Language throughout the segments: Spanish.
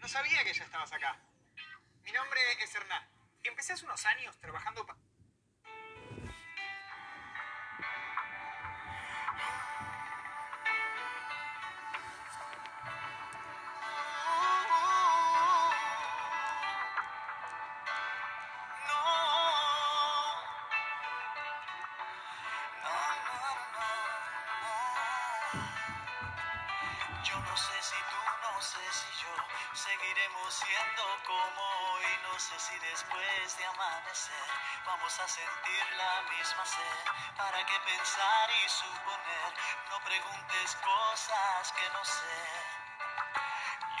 No sabía que ya estabas acá. Mi nombre es Hernán. Empecé hace unos años trabajando para... Yo no sé si tú, no sé si yo seguiremos siendo como hoy. No sé si después de amanecer vamos a sentir la misma sed. ¿Para qué pensar y suponer? No preguntes cosas que no sé.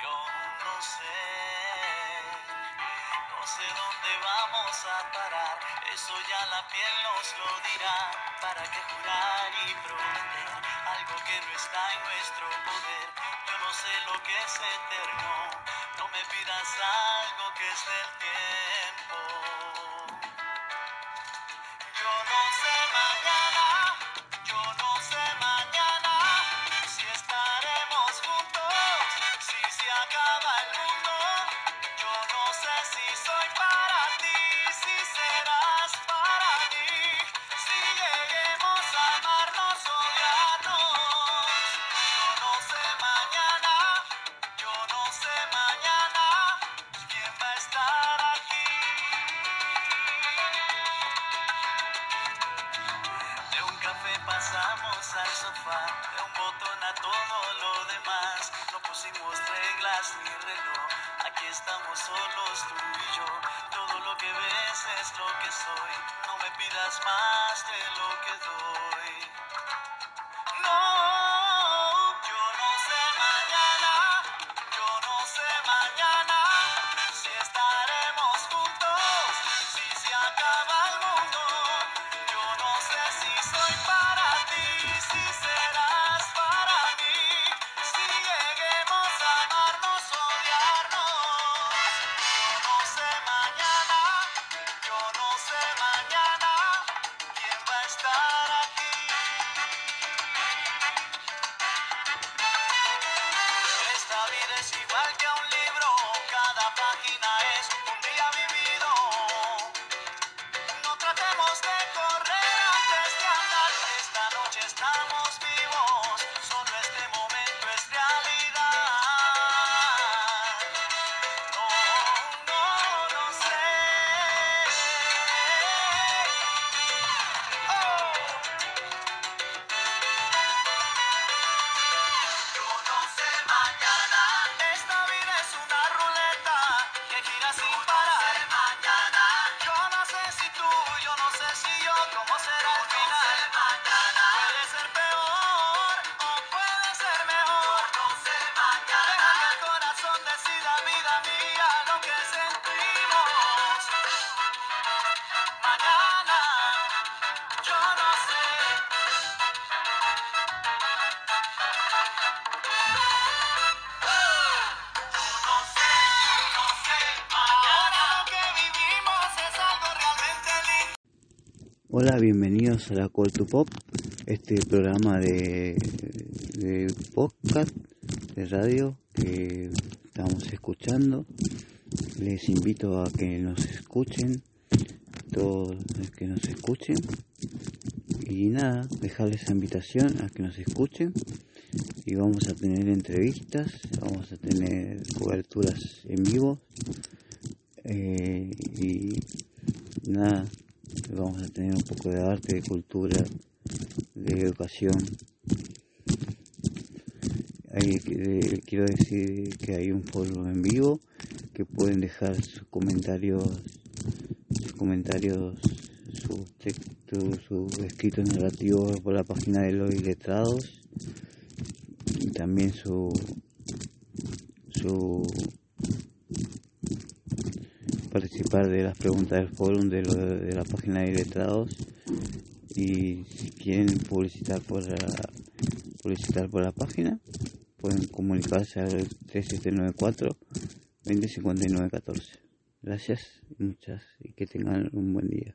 Yo no sé. No sé dónde vamos a parar, eso ya la piel nos lo dirá. ¿Para qué jurar no está en nuestro poder? Yo no sé lo que es eterno, no me pidas algo que es del tiempo. Es lo que soy, no me pidas más de lo que doy. Hola, bienvenidos a la Call to Pop, este programa de, podcast, de radio que estamos escuchando. Les invito a que nos escuchen, todos los que nos escuchen. Y nada, dejarles esa invitación a que nos escuchen. Y vamos a tener entrevistas, vamos a tener coberturas en vivo. eh, y nada, vamos a tener un poco de arte, de cultura, de educación. Ahí, eh, quiero decir que hay un foro en vivo que pueden dejar sus comentarios, sus comentarios, sus textos, sus escritos narrativos por la página de los iletrados y también su su participar de las preguntas del foro de, de la página de letrados y si quieren publicitar por la, publicitar por la página pueden comunicarse al 3794 205914 gracias muchas y que tengan un buen día